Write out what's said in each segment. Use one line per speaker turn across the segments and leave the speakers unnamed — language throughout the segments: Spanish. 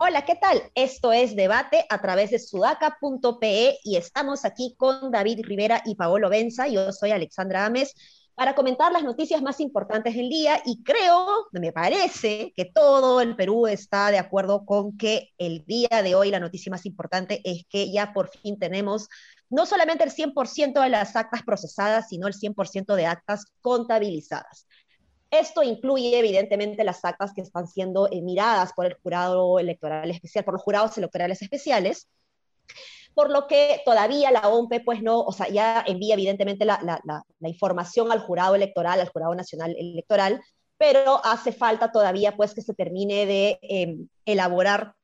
Hola, ¿qué tal? Esto es Debate a través de sudaca.pe y estamos aquí con David Rivera y Paolo Benza. Yo soy Alexandra Ames para comentar las noticias más importantes del día y creo, me parece, que todo el Perú está de acuerdo con que el día de hoy la noticia más importante es que ya por fin tenemos no solamente el 100% de las actas procesadas, sino el 100% de actas contabilizadas. Esto incluye, evidentemente, las actas que están siendo eh, miradas por el jurado electoral especial, por los jurados electorales especiales, por lo que todavía la OMP, pues no, o sea, ya envía evidentemente la, información al jurado electoral, al jurado nacional electoral, pero hace falta todavía, pues, que se termine de em, elaborar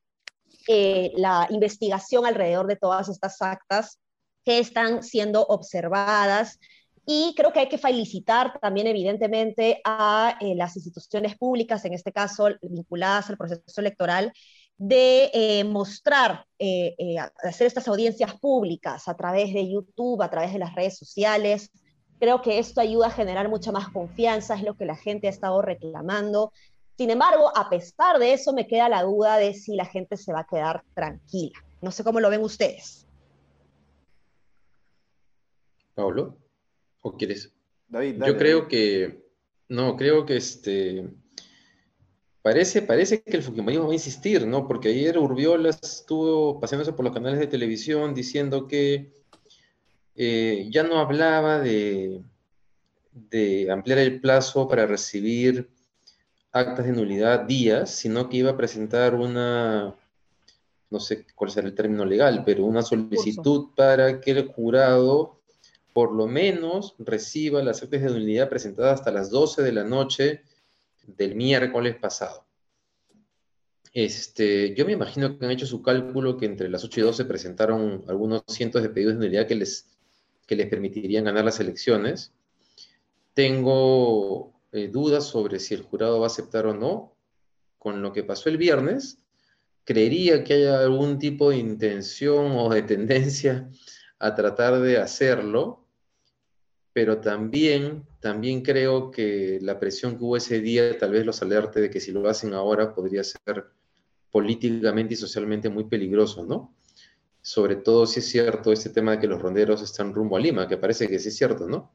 eh, la investigación alrededor de todas estas actas que están siendo observadas. Y creo que hay que felicitar también, evidentemente, a eh, las instituciones públicas, en este caso vinculadas al proceso electoral, de eh, mostrar, eh, hacer estas audiencias públicas a través de YouTube, a través de las redes sociales. Creo que esto ayuda a generar mucha más confianza, es lo que la gente ha estado reclamando. Sin embargo, a pesar de eso, me queda la duda de si la gente se va a quedar tranquila. No sé cómo lo ven ustedes.
Pablo. ¿O quieres? David, Yo creo que, no, creo que este, parece, parece que el Fujimorismo va a insistir, ¿no? Porque ayer Urbiola estuvo paseándose por los canales de televisión diciendo que eh, ya no hablaba de, de ampliar el plazo para recibir actas de nulidad días, sino que iba a presentar una, no sé cuál será el término legal, pero una solicitud para que el jurado por lo menos reciba las actas de nulidad presentadas hasta las 12 de la noche del miércoles pasado. Este, yo me imagino que han hecho su cálculo que entre las 8 y 12 presentaron algunos cientos de pedidos de nulidad que les, que les permitirían ganar las elecciones. Tengo eh, dudas sobre si el jurado va a aceptar o no. Con lo que pasó el viernes, creería que haya algún tipo de intención o de tendencia a tratar de hacerlo, pero también, también creo que la presión que hubo ese día tal vez los alerte de que si lo hacen ahora podría ser políticamente y socialmente muy peligroso, ¿no? Sobre todo si es cierto este tema de que los ronderos están rumbo a Lima, que parece que sí es cierto, ¿no?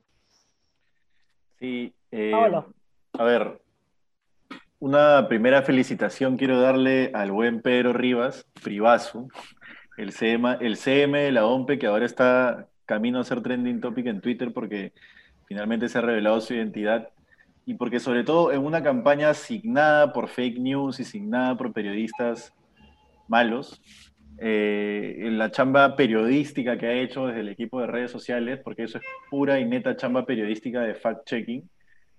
Sí. Eh, a ver, una primera felicitación quiero darle al buen Pedro Rivas, Privazo, el CM, el CM de la OMPE, que ahora está camino a ser trending topic en Twitter porque finalmente se ha revelado su identidad y porque sobre todo en una campaña asignada por fake news y asignada por periodistas malos, eh, la chamba periodística que ha hecho desde el equipo de redes sociales, porque eso es pura y neta chamba periodística de fact-checking,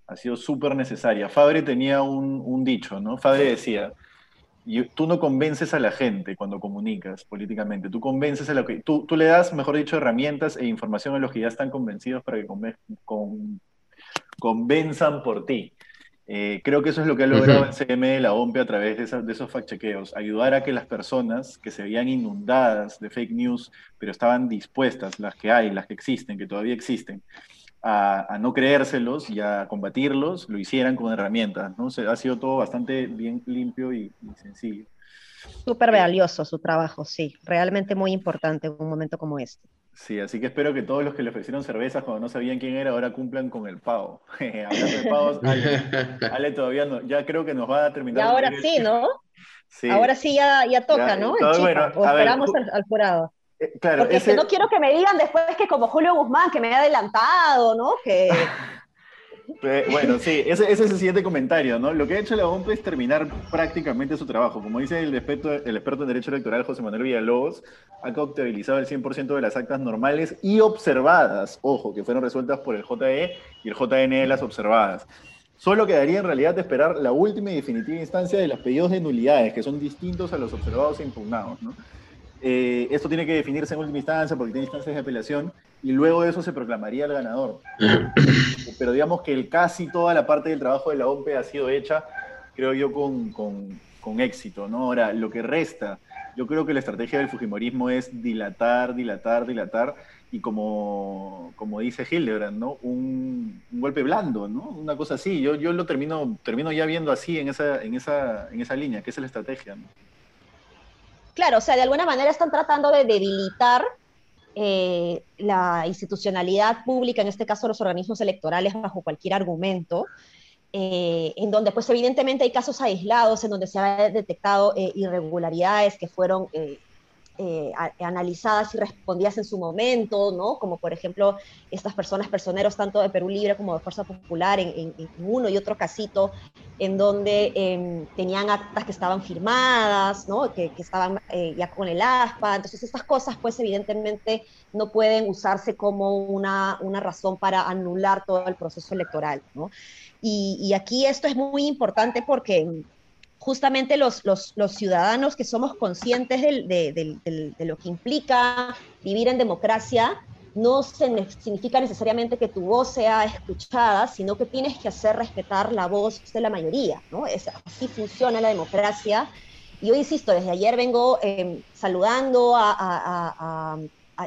ha sido súper necesaria. Fabre tenía un, un dicho, ¿no? Fabre decía, y tú no convences a la gente cuando comunicas políticamente, tú convences a lo que, tú, tú le das, mejor dicho, herramientas e información a los que ya están convencidos para que con, convenzan por ti. Eh, creo que eso es lo que ha logrado el CM de la OMP a través de, de esos fact-chequeos, ayudar a que las personas que se veían inundadas de fake news, pero estaban dispuestas, las que hay, las que existen, que todavía existen, a, no creérselos y a combatirlos, lo hicieran con herramientas, ¿no? ha sido todo bastante bien limpio y, sencillo.
Súper valioso su trabajo, sí, realmente muy importante en un momento como este.
Sí, así que espero que todos los que le ofrecieron cervezas cuando no sabían quién era ahora cumplan con el pago. Hablando de pagos, Ale, todavía no, ya creo que nos va a terminar.
Y ahora sí, ¿no? Sí. Ahora sí ya, ya toca, ¿no? o esperamos al, al jurado. Eh, claro, Porque no quiero que me digan después que como Julio Guzmán, que me ha adelantado, ¿no? Que...
bueno, sí, ese, es el siguiente comentario, ¿no? Lo que ha hecho la OMP es terminar prácticamente su trabajo. Como dice el experto, el experto en Derecho Electoral, José Manuel Villalobos, ha contabilizado el 100% de las actas normales y observadas, ojo, que fueron resueltas por el JE y el JN las observadas. Solo quedaría en realidad esperar la última y definitiva instancia de los pedidos de nulidades, que son distintos a los observados e impugnados, ¿no? Eh, esto tiene que definirse en última instancia porque tiene instancias de apelación y luego de eso se proclamaría el ganador. Pero digamos que el, casi toda la parte del trabajo de la OMP ha sido hecha, creo yo, con, con, con éxito. ¿no? Ahora, lo que resta Yo creo que la estrategia del Fujimorismo es dilatar, dilatar, dilatar, y como, como dice Hildebrand, ¿no? Un, golpe blando, ¿no? Una cosa así. Yo, yo lo termino, termino ya viendo así en esa, en, esa, en esa línea, que es la estrategia.
Claro, o sea, de alguna manera están tratando de debilitar eh, la institucionalidad pública, en este caso los organismos electorales, bajo cualquier argumento, eh, en donde pues evidentemente hay casos aislados, en donde se han detectado eh, irregularidades que fueron eh, analizadas y respondidas en su momento, ¿no? Como por ejemplo estas personas personeros tanto de Perú Libre como de Fuerza Popular en, uno y otro casito, en donde em, tenían actas que estaban firmadas, ¿no? Que, estaban eh, ya con el ASPA. Entonces estas cosas pues evidentemente no pueden usarse como una, una razón para anular todo el proceso electoral, ¿no? Y, y aquí esto es muy importante porque justamente los, ciudadanos que somos conscientes de, lo que implica vivir en democracia, no significa necesariamente que tu voz sea escuchada, sino que tienes que hacer respetar la voz de la mayoría, ¿no? Es, así funciona la democracia. Y yo insisto, desde ayer vengo em, saludando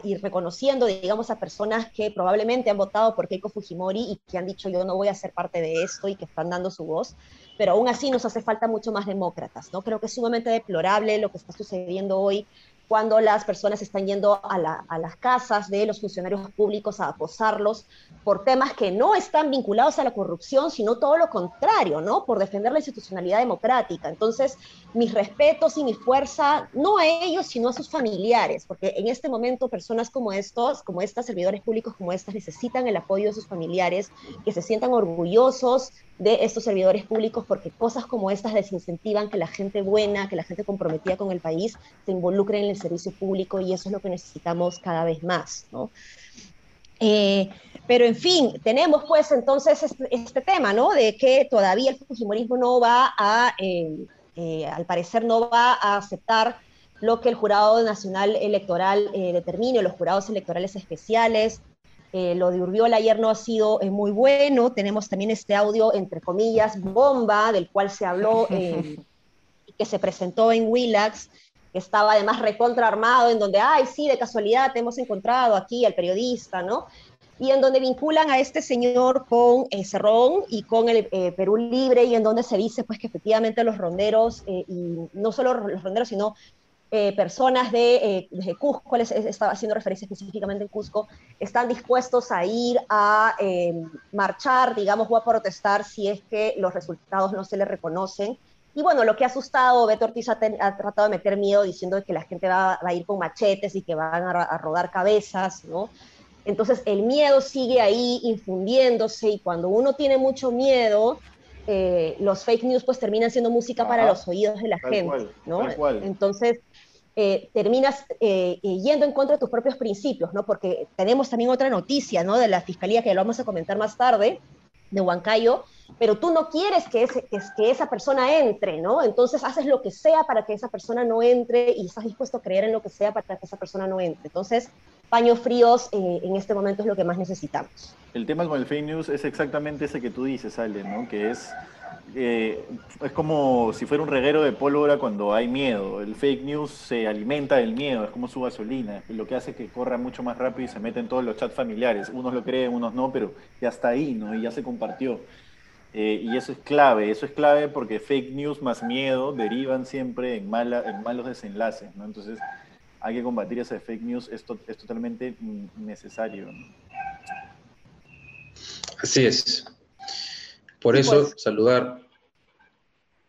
y reconociendo, digamos, a personas que probablemente han votado por Keiko Fujimori y que han dicho yo no voy a ser parte de esto y que están dando su voz pero aún así nos hace falta mucho más demócratas, ¿no? Creo que es sumamente deplorable lo que está sucediendo hoy cuando las personas están yendo a, las casas de los funcionarios públicos a acosarlos por temas que no están vinculados a la corrupción, sino todo lo contrario, ¿no? Por defender la institucionalidad democrática. Entonces, mis respetos y mi fuerza, no a ellos, sino a sus familiares, porque en este momento personas como estos, como estas, servidores públicos como estas, necesitan el apoyo de sus familiares, que se sientan orgullosos de estos servidores públicos, porque cosas como estas desincentivan que la gente buena, que la gente comprometida con el país, se involucre en el servicio público y eso es lo que necesitamos cada vez más, ¿no? Eh, pero en fin, tenemos pues entonces este, tema, ¿no? De que todavía el fujimorismo no va a, eh, eh, al parecer no va a aceptar lo que el Jurado Nacional Electoral determine, los jurados electorales especiales. Lo de Urbiola ayer no ha sido muy bueno. Tenemos también este audio, entre comillas, bomba, del cual se habló, que se presentó en Willax, que estaba además recontra armado, en donde, ay, sí, de casualidad te hemos encontrado aquí al periodista, ¿no? Y en donde vinculan a este señor con eh, Cerrón y con el eh, Perú Libre, y en donde se dice, pues, que efectivamente los ronderos, eh, y no solo los ronderos, sino personas de, de, Cusco, les estaba haciendo referencia específicamente en Cusco, están dispuestos a ir a marchar, digamos, o a protestar si es que los resultados no se les reconocen y bueno, lo que ha asustado, Beto Ortiz ha, tratado de meter miedo diciendo que la gente va, a ir con machetes y que van a, rodar cabezas, ¿no? Entonces el miedo sigue ahí infundiéndose y cuando uno tiene mucho miedo, eh, los fake news pues terminan siendo música para los oídos de la gente, ¿no? Entonces eh, terminas eh, yendo en contra de tus propios principios, ¿no? Porque tenemos también otra noticia, ¿no? De la fiscalía que lo vamos a comentar más tarde, de Huancayo, pero tú no quieres que, ese, que, esa persona entre, ¿no? Entonces haces lo que sea para que esa persona no entre y estás dispuesto a creer en lo que sea para que esa persona no entre. Entonces, paños fríos eh, en este momento es lo que más necesitamos.
El tema con el fake news es exactamente ese que tú dices, Ale, ¿no? Que es, eh, es como si fuera un reguero de pólvora cuando hay miedo. El fake news se alimenta del miedo, es como su gasolina, lo que hace que corra mucho más rápido y se mete en todos los chats familiares. Unos lo creen, unos no, pero ya está ahí, ¿no? Y ya se compartió. Eh, y eso es clave, eso es clave porque fake news más miedo derivan siempre en, mala, en malos desenlaces, ¿no? Entonces hay que combatir ese fake news, esto es totalmente necesario.
Así es. Por eso pues. saludar,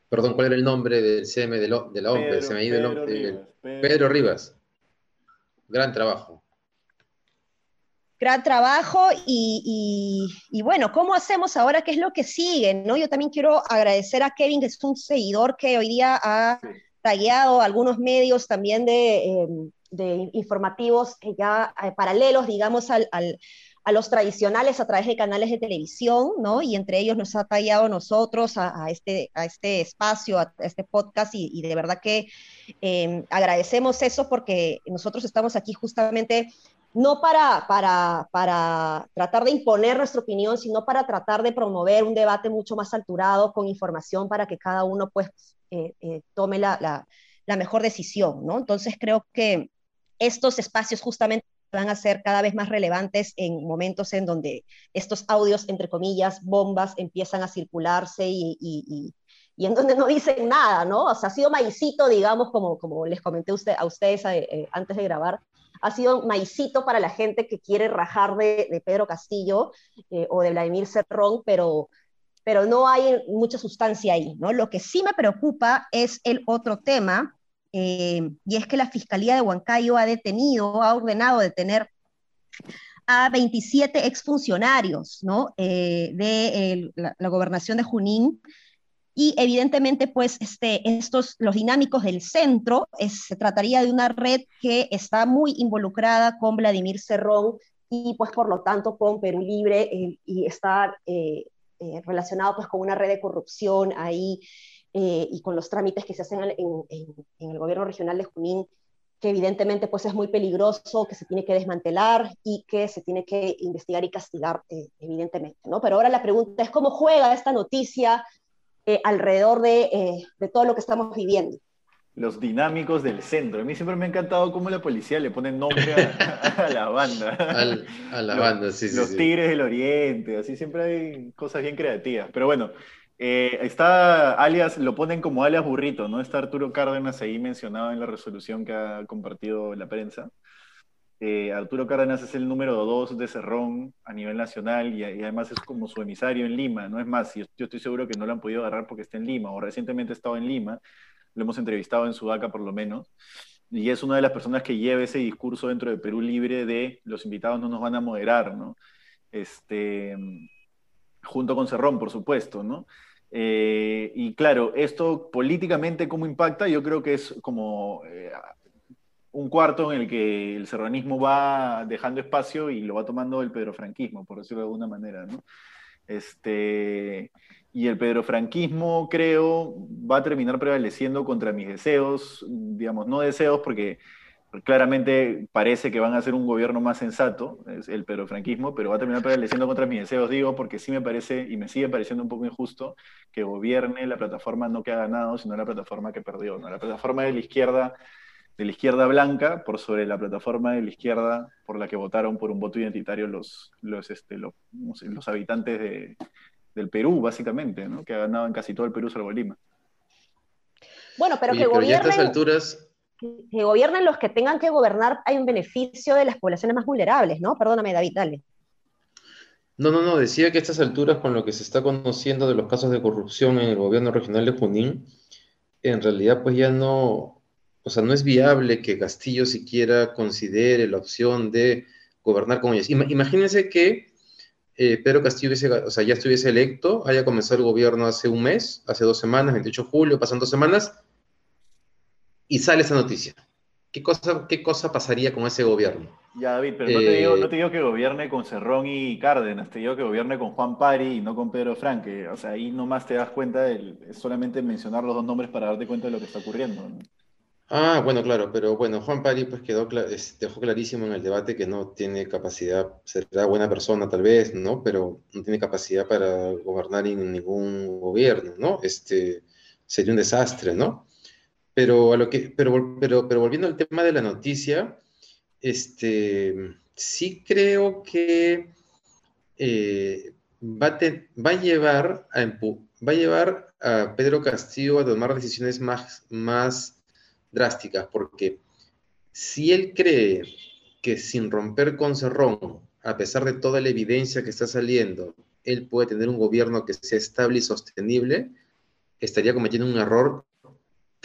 perdón, ¿cuál era el nombre del CM de, de la OMP? Ido el nombre. Pedro Rivas. Gran trabajo
gran trabajo y, bueno, ¿cómo hacemos ahora? ¿Qué es lo que sigue? ¿no? Yo también quiero agradecer a Kevin, que es un seguidor que hoy día ha tallado algunos medios también de, em, informativos ya eh, paralelos, digamos, al, a los tradicionales a través de canales de televisión, ¿no? Y entre ellos nos ha tallado nosotros a, este, a este espacio, a, este podcast, y, de verdad que em, agradecemos eso porque nosotros estamos aquí justamente no para, para, para, tratar de imponer nuestra opinión, sino para tratar de promover un debate mucho más alturado con información para que cada uno pues eh, eh, tome la, la mejor decisión, ¿no? Entonces creo que estos espacios justamente van a ser cada vez más relevantes en momentos en donde estos audios, entre comillas, bombas, empiezan a circularse y, y, y, en donde no dicen nada, ¿no? O sea, ha sido maicito, digamos, como, como les comenté usted, a ustedes eh, eh, antes de grabar, ha sido maicito para la gente que quiere rajar de, de Pedro Castillo eh, o de Vladimir Cerrón, pero, pero no hay mucha sustancia ahí, ¿no? Lo que sí me preocupa es el otro tema, eh, y es que la Fiscalía de Huancayo ha detenido, ha ordenado detener a 27 exfuncionarios ¿no? Eh, de la, gobernación de Junín. Y evidentemente, pues, este, estos, los dinámicos del centro, se trataría de una red que está muy involucrada con Vladimir Cerrón y, pues, por lo tanto, con Perú Libre eh, y está relacionado, pues, con una red de corrupción ahí eh, y con los trámites que se hacen en, el gobierno regional de Junín, que evidentemente pues es muy peligroso, que se tiene que desmantelar y que se tiene que investigar y castigar, eh, evidentemente, ¿no? Pero ahora la pregunta es cómo juega esta noticia eh, alrededor de, de todo lo que estamos viviendo
los dinámicos del centro. A mí siempre me ha encantado cómo la policía le pone nombre a, la banda.
a la banda, sí, sí.
Los Tigres del Oriente, así siempre hay cosas bien creativas. Pero bueno, eh, está alias, lo ponen como alias burrito, ¿no? Está Arturo Cárdenas ahí mencionado en la resolución que ha compartido la prensa. Eh, Arturo Cárdenas es el número dos de Cerrón a nivel nacional y, además es como su emisario en Lima, no es más, yo, yo, estoy seguro que no lo han podido agarrar porque está en Lima o recientemente ha estado en Lima, lo hemos entrevistado en Sudaca por lo menos, y es una de las personas que lleva ese discurso dentro de Perú Libre de los invitados no nos van a moderar, ¿no? Este, junto con Cerrón, por supuesto, ¿no? Eh, y claro, esto políticamente, ¿cómo impacta? Yo creo que es como eh, un cuarto en el que el serranismo va dejando espacio y lo va tomando el pedrofranquismo, por decirlo de alguna manera, ¿no? Este, y el pedrofranquismo, creo, va a terminar prevaleciendo contra mis deseos, digamos, no deseos porque claramente parece que van a ser un gobierno más sensato, es el franquismo, pero va a terminar prevaleciendo contra mis deseos, digo, porque sí me parece y me sigue pareciendo un poco injusto que gobierne la plataforma no que ha ganado, sino la plataforma que perdió, ¿no? la plataforma de la izquierda de la izquierda blanca por sobre la plataforma de la izquierda por la que votaron por un voto identitario los, los, este, los, los habitantes de, del Perú, básicamente, ¿no? que ha ganado en casi todo el Perú salvo Lima.
Bueno, pero que gobiernen... a estas alturas que, gobiernen los que tengan que gobernar hay un beneficio de las poblaciones más vulnerables, ¿no? Perdóname, David, dale.
No, no, no, decía que a estas alturas, con lo que se está conociendo de los casos de corrupción en el gobierno regional de Junín, en realidad pues ya no, o sea, no es viable que Castillo siquiera considere la opción de gobernar con ellos. Imagínense que eh, Pedro Castillo o sea, ya estuviese electo, haya comenzado el gobierno hace un mes, hace dos semanas, 28 de julio, pasan dos semanas, y sale esa noticia. ¿Qué cosa, ¿Qué cosa pasaría con ese gobierno?
Ya, David, pero no, te digo, no te digo que gobierne con Cerrón y Cárdenas, te digo que gobierne con Juan Pari y no con Pedro Franque. O sea, ahí nomás te das cuenta, de, es solamente mencionar los dos nombres para darte cuenta de lo que está ocurriendo.
Ah, bueno, claro, pero bueno, Juan Pari pues quedó dejó clarísimo en el debate que no tiene capacidad, será buena persona tal vez, ¿no? Pero no tiene capacidad para gobernar en ningún gobierno, ¿no? Este, sería un desastre, ¿no? Pero, a lo que, pero, pero, pero volviendo al tema de la noticia, este, sí creo que eh, va, a va, a llevar a va a llevar a Pedro Castillo a tomar decisiones más, más drásticas, porque si él cree que sin romper con Cerrón, a pesar de toda la evidencia que está saliendo, él puede tener un gobierno que sea estable y sostenible, estaría cometiendo un error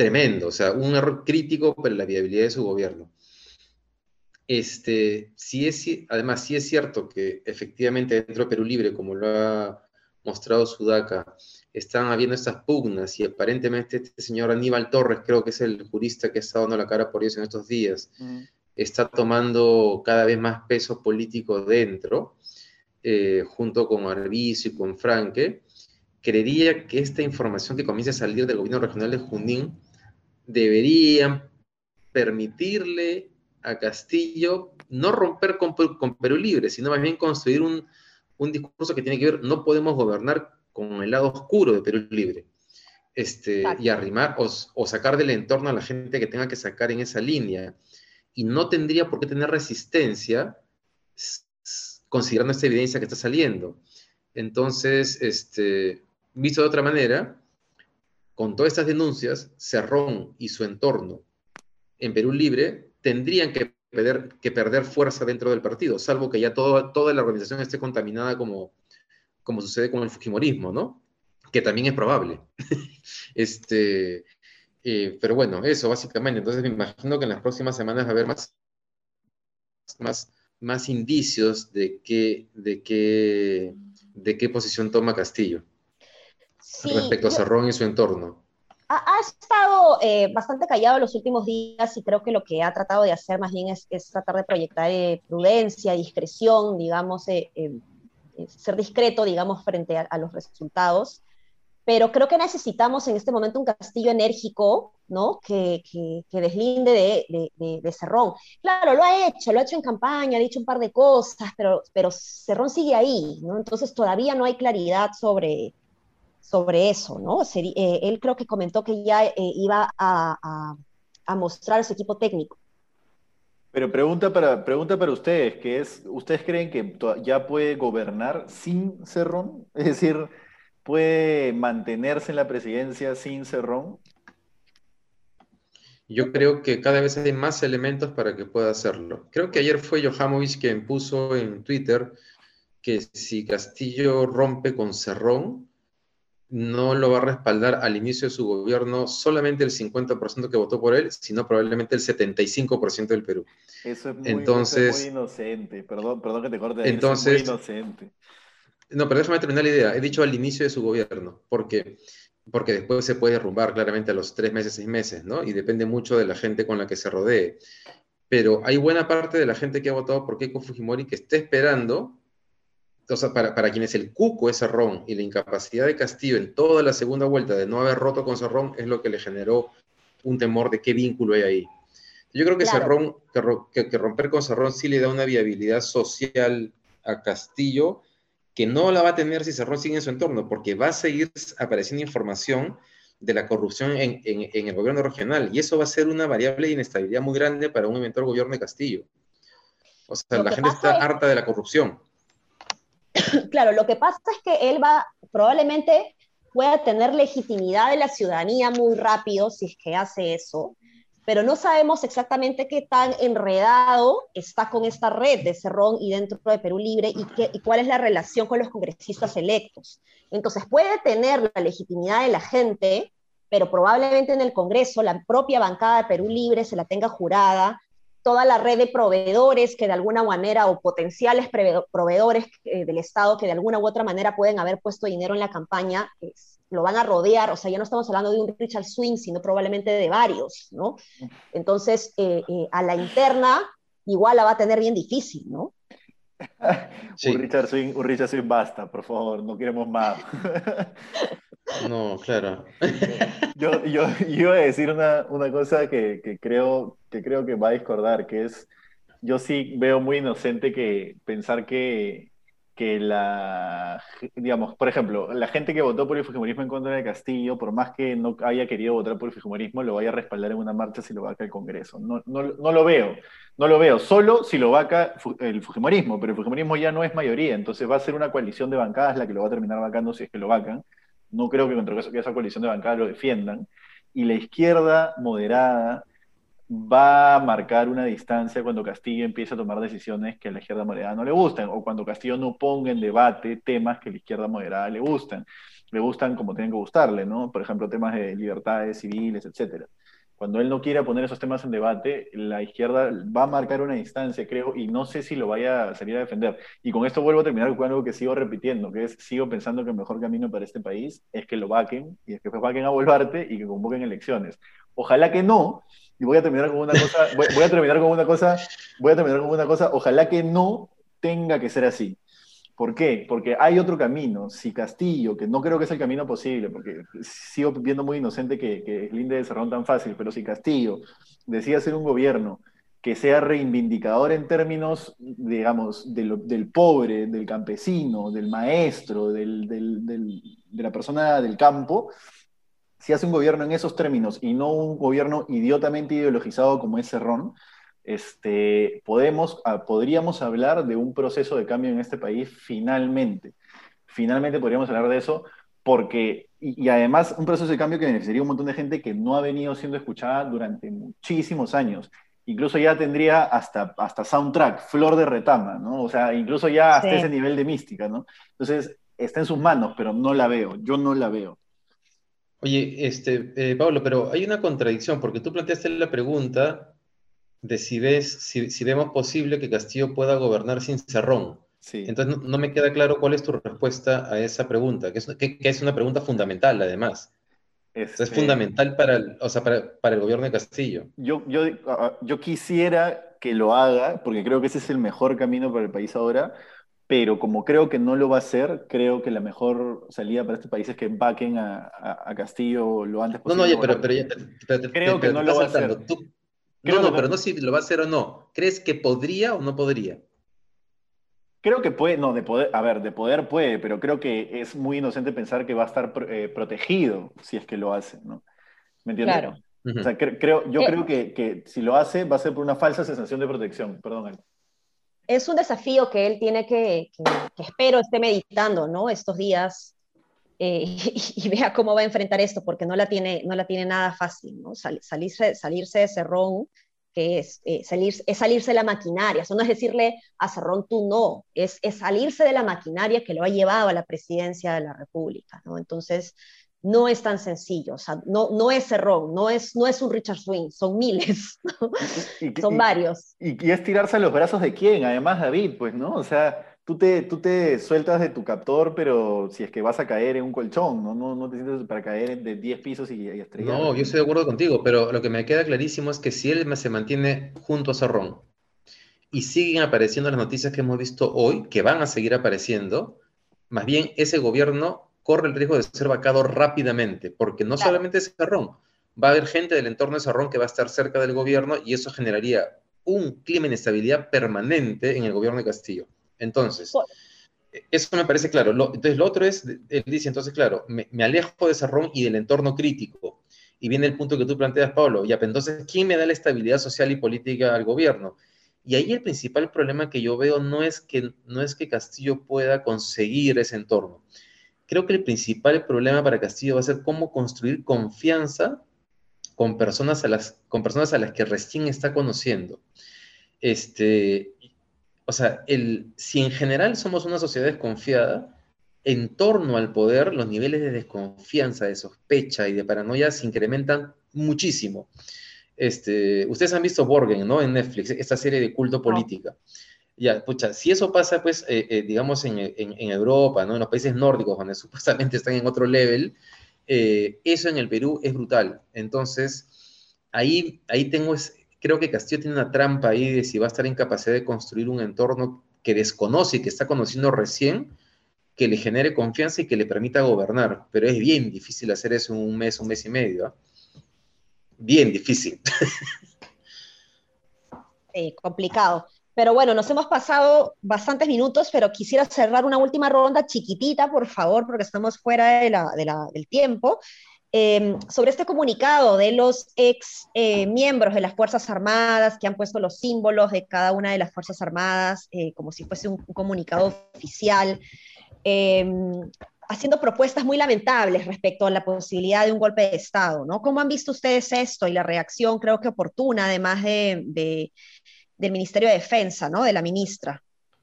tremendo, o sea, un error crítico para la viabilidad de su gobierno. Este, si es, además, sí es cierto que efectivamente dentro de Perú Libre, como lo ha mostrado Sudaca, están habiendo estas pugnas y aparentemente este señor Aníbal Torres, creo que es el jurista que está dando la cara por ellos en estos días, mm. está tomando cada vez más peso político dentro, eh, junto con Arbizu y con Franque. Creería que esta información que comienza a salir del gobierno regional de Junín deberían permitirle a Castillo no romper con, Perú Libre, sino más bien construir un, discurso que tiene que ver, no podemos gobernar con el lado oscuro de Perú Libre. este, y arrimar o, sacar del entorno a la gente que tenga que sacar en esa línea. Y no tendría por qué tener resistencia considerando esta evidencia que está saliendo. Entonces, este, visto de otra manera, con todas estas denuncias, Cerrón y su entorno en Perú Libre tendrían que perder, fuerza dentro del partido, salvo que ya toda la organización esté contaminada como, sucede con el Fujimorismo, ¿no? Que también es probable. este, eh, pero bueno, eso básicamente. Entonces me imagino que en las próximas semanas va a haber más, más, más indicios de qué, de, de qué posición toma Castillo respecto a Cerrón y su entorno
ha, estado eh, bastante callado los últimos días y creo que lo que ha tratado de hacer más bien es, tratar de proyectar eh, prudencia, discreción, digamos, eh, ser discreto, digamos, frente a, los resultados. Pero creo que necesitamos en este momento un castillo enérgico, ¿no? Que, que, deslinde de, de, de, Cerrón. Claro, lo ha hecho, lo ha hecho en campaña, ha dicho un par de cosas, pero, pero Cerrón sigue ahí, ¿no? Entonces todavía no hay claridad sobre, sobre eso, ¿no? Eh, él creo que comentó que ya eh, iba a, mostrar su equipo técnico.
Pero pregunta para, pregunta para ustedes, que es, ¿ustedes creen que ya puede gobernar sin Cerrón? Es decir, ¿puede mantenerse en la presidencia sin Cerrón?
Yo creo que cada vez hay más elementos para que pueda hacerlo. Creo que ayer fue Johamovich quien puso en Twitter que si Castillo rompe con Cerrón, no lo va a respaldar al inicio de su gobierno solamente el 50% que votó por él, sino probablemente el 75% del Perú.
Eso es muy, entonces, inocente, perdón, perdón que te corte.
Entonces,
es muy inocente.
No, pero déjame terminar la idea. He dicho al inicio de su gobierno, porque, porque después se puede derrumbar claramente a los tres meses, seis meses, ¿no? Y depende mucho de la gente con la que se rodee. Pero hay buena parte de la gente que ha votado por Keiko Fujimori que está esperando entonces, para, para quienes el cuco es Cerrón y la incapacidad de Castillo en toda la segunda vuelta de no haber roto con Cerrón es lo que le generó un temor de qué vínculo hay ahí. Yo creo que, Cerrón, que, romper con Cerrón sí le da una viabilidad social a Castillo que no la va a tener si Cerrón sigue en su entorno, porque va a seguir apareciendo información de la corrupción en, en, el gobierno regional, y eso va a ser una variable de inestabilidad muy grande para un eventual gobierno de Castillo. O sea, la gente está harta de la corrupción.
claro, lo que pasa es que él va, probablemente pueda tener legitimidad de la ciudadanía muy rápido si es que hace eso, pero no sabemos exactamente qué tan enredado está con esta red de Cerrón y dentro de Perú Libre y, qué, y cuál es la relación con los congresistas electos. Entonces puede tener la legitimidad de la gente, pero probablemente en el Congreso la propia bancada de Perú Libre se la tenga jurada toda la red de proveedores que de alguna manera o potenciales proveedores eh, del Estado que de alguna u otra manera pueden haber puesto dinero en la campaña, lo van a rodear, o sea, ya no estamos hablando de un Richard Swing, sino probablemente de varios, ¿no? Entonces, eh, eh, a la interna igual la va a tener bien difícil, ¿no?
Un, Richard Swing, un Richard Swing basta, por favor, no queremos más.
No, claro.
Yo, yo, iba a decir una, una cosa que, que, creo, que creo que va a discordar, que es, yo sí veo muy inocente que pensar que, que la, digamos, por ejemplo, la gente que votó por el Fujimorismo en contra de Castillo, por más que no haya querido votar por el Fujimorismo, lo vaya a respaldar en una marcha si lo vaca el Congreso. No, no, no lo veo, no lo veo, solo si lo vaca el Fujimorismo, pero el Fujimorismo ya no es mayoría, entonces va a ser una coalición de bancadas la que lo va a terminar vacando si es que lo vacan. No creo que contra esa coalición de bancadas lo defiendan. Y la izquierda moderada va a marcar una distancia cuando Castillo empiece a tomar decisiones que a la izquierda moderada no le gustan, o cuando Castillo no ponga en debate temas que a la izquierda moderada le gustan. Le gustan como tienen que gustarle, ¿no? Por ejemplo, temas de libertades civiles, etcétera cuando él no quiera poner esos temas en debate, la izquierda va a marcar una distancia, creo, y no sé si lo vaya a salir a defender. Y con esto vuelvo a terminar con algo que sigo repitiendo, que es, sigo pensando que el mejor camino para este país es que lo vaquen, y es que vaquen a Volvarte y que convoquen elecciones. Ojalá que no, y voy a terminar con una cosa, voy a terminar con una cosa, voy a terminar con una cosa, ojalá que no tenga que ser así. ¿Por qué? Porque hay otro camino. Si Castillo, que no creo que es el camino posible, porque sigo viendo muy inocente que, que Linde de Cerrón tan fácil, pero si Castillo decide hacer un gobierno que sea reivindicador en términos, digamos, del pobre, del campesino, del maestro, del, de la persona del campo, si hace un gobierno en esos términos y no un gobierno idiotamente ideologizado como es Cerrón, este, podemos, ah, podríamos hablar de un proceso de cambio en este país finalmente. Finalmente podríamos hablar de eso porque, y, además un proceso de cambio que beneficiaría a un montón de gente que no ha venido siendo escuchada durante muchísimos años. Incluso ya tendría hasta, hasta soundtrack, flor de retama, ¿no? O sea, incluso ya hasta ese nivel de mística, ¿no? Entonces, está en sus manos, pero no la veo, yo no la veo.
Oye, este, eh, Pablo, pero hay una contradicción, porque tú planteaste la pregunta de si, ves, si, vemos posible que Castillo pueda gobernar sin Cerrón. Sí. Entonces no, me queda claro cuál es tu respuesta a esa pregunta, que es, que, es una pregunta fundamental además. Es este fundamental para el, o sea, para, para, el gobierno de Castillo.
Yo, yo, yo quisiera que lo haga, porque creo que ese es el mejor camino para el país ahora, pero como creo que no lo va a hacer, creo que la mejor salida para este país es que vaquen a, a, Castillo lo antes
posible. No, no, pero, pero, creo que no lo va a hacer. no, no, pero no si lo va a hacer o no. ¿Crees que podría o no podría?
Creo que puede, no, de poder, a ver, de poder puede, pero creo que es muy inocente pensar que va a estar eh, protegido si es que lo hace, ¿no? ¿Me entiendes? Claro. O sea, creo, yo eh, creo que, que, si lo hace va a ser por una falsa sensación de protección. Perdón
es un desafío que él tiene que, espero esté meditando, ¿no? Estos días eh, y, vea cómo va a enfrentar esto, porque no la tiene, no la tiene nada fácil, ¿no? salirse, salirse de Cerrón, que es, eh, salir, es salirse de la maquinaria, eso no es decirle a Cerrón tú no, es, es salirse de la maquinaria que lo ha llevado a la presidencia de la República, ¿no? Entonces, no es tan sencillo, o sea, no, no es Cerrón, no es, no es un Richard Swing, son miles, son varios.
Y, es tirarse a los brazos de quién, además David, pues, ¿no? O sea, tú te, tú te sueltas de tu captor, pero si es que vas a caer en un colchón, ¿no? No, no te sientes para caer de 10 pisos y, y estrellar.
No, yo estoy de acuerdo contigo, pero lo que me queda clarísimo es que si él se mantiene junto a Cerrón y siguen apareciendo las noticias que hemos visto hoy, que van a seguir apareciendo, más bien ese gobierno corre el riesgo de ser vacado rápidamente, porque no solamente es Cerrón, va a haber gente del entorno de Cerrón que va a estar cerca del gobierno y eso generaría un clima de inestabilidad permanente en el gobierno de Castillo. Entonces, eso me parece claro. entonces, lo otro es, él dice, entonces, claro, me, alejo de Cerrón y del entorno crítico. Y viene el punto que tú planteas, Pablo. Ya, entonces, ¿quién me da la estabilidad social y política al gobierno? Y ahí el principal problema que yo veo no es que, no es que Castillo pueda conseguir ese entorno, creo que el principal problema para Castillo va a ser cómo construir confianza con personas a las, con personas a las que recién está conociendo. Este, o sea, el, si en general somos una sociedad desconfiada, en torno al poder los niveles de desconfianza, de sospecha y de paranoia se incrementan muchísimo. Este, ustedes han visto Borgen, ¿no? En Netflix, esta serie de culto política. Ya, pucha, si eso pasa, pues, eh, eh, digamos, en, Europa, ¿no? En los países nórdicos, donde supuestamente están en otro level, eh, eso en el Perú es brutal. Entonces, ahí, ahí tengo, creo que Castillo tiene una trampa ahí de si va a estar en capacidad de construir un entorno que desconoce y que está conociendo recién, que le genere confianza y que le permita gobernar. Pero es bien difícil hacer eso en un mes, un mes y medio. ¿ah? Bien difícil.
Sí, complicado. Pero bueno, nos hemos pasado bastantes minutos, pero quisiera cerrar una última ronda chiquitita, por favor, porque estamos fuera del tiempo. Em, sobre este comunicado de los ex eh, miembros de las Fuerzas Armadas que han puesto los símbolos de cada una de las Fuerzas Armadas eh, como si fuese un, comunicado oficial, em, haciendo propuestas muy lamentables respecto a la posibilidad de un golpe de Estado, ¿no? ¿Cómo han visto ustedes esto y la reacción creo que oportuna, además de del Ministerio de Defensa, ¿no? De la ministra.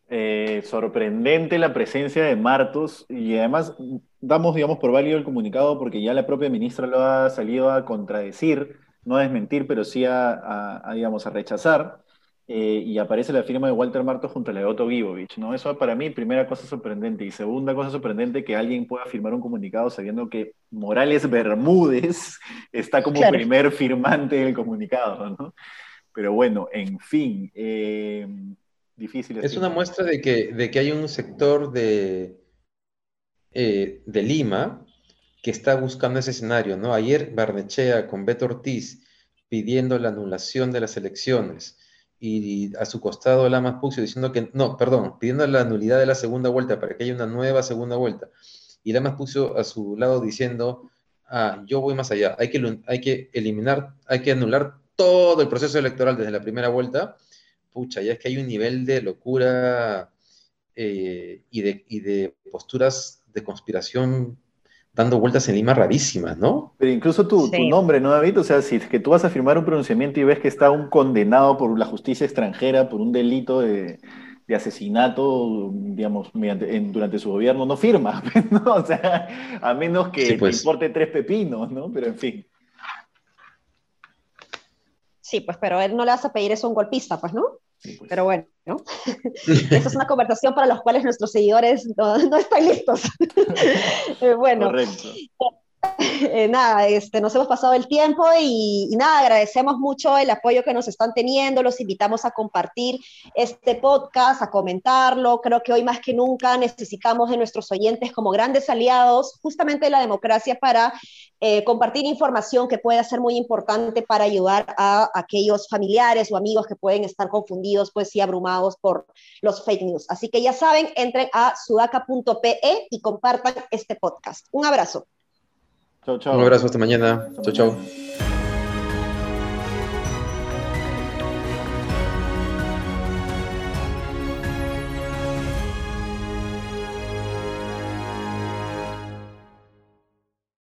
Eh, sorprendente la presencia de Martos y además damos, digamos, por válido el comunicado porque ya la propia ministra lo ha salido a contradecir, no a desmentir, pero sí a, digamos, a rechazar. Eh, y aparece la firma de Walter Martos junto a la de Otto Gibovich, ¿no? Eso para mí, primera cosa sorprendente. Y segunda cosa sorprendente, que alguien pueda firmar un comunicado sabiendo que Morales Bermúdez está como primer firmante del comunicado, ¿no? Pero bueno, en fin, eh, difícil.
Es una muestra de que, de que hay un sector de, eh, de Lima que está buscando ese escenario, ¿no? Ayer Barnechea con Beto Ortiz pidiendo la anulación de las elecciones y a su costado Lamas Puxio diciendo que, no, perdón, pidiendo la nulidad de la segunda vuelta para que haya una nueva segunda vuelta. Y Lamas Puxio a su lado diciendo, Ah, yo voy más allá. Hay que, hay que eliminar, hay que anular todo el proceso electoral desde la primera vuelta. Pucha, ya es que hay un nivel de locura eh, y, de, y de posturas de conspiración dando vueltas en Lima rarísimas, ¿no?
Pero incluso tu, nombre, ¿no, David? O sea, si es que tú vas a firmar un pronunciamiento y ves que está un condenado por la justicia extranjera por un delito de, asesinato, digamos, durante su gobierno, no firma, ¿no? O sea, a menos que te pues. importe tres pepinos, ¿no? Pero en fin.
Sí, pues, pero él no le vas a pedir eso a un golpista, pues, ¿no? Pues. Pero bueno, ¿no? Esa es una conversación para los cuales nuestros seguidores no, no están listos. Eh, bueno, Correcto. Eh, nada, este, nos hemos pasado el tiempo y, nada, agradecemos mucho el apoyo que nos están teniendo, los invitamos a compartir este podcast, a comentarlo, creo que hoy más que nunca necesitamos de nuestros oyentes como grandes aliados justamente de la democracia para eh, compartir información que pueda ser muy importante para ayudar a aquellos familiares o amigos que pueden estar confundidos pues y abrumados por los fake news. Así que ya saben, entren a sudaca.pe y compartan este podcast. Un abrazo.
Un abrazo, hasta mañana. Chao, chao.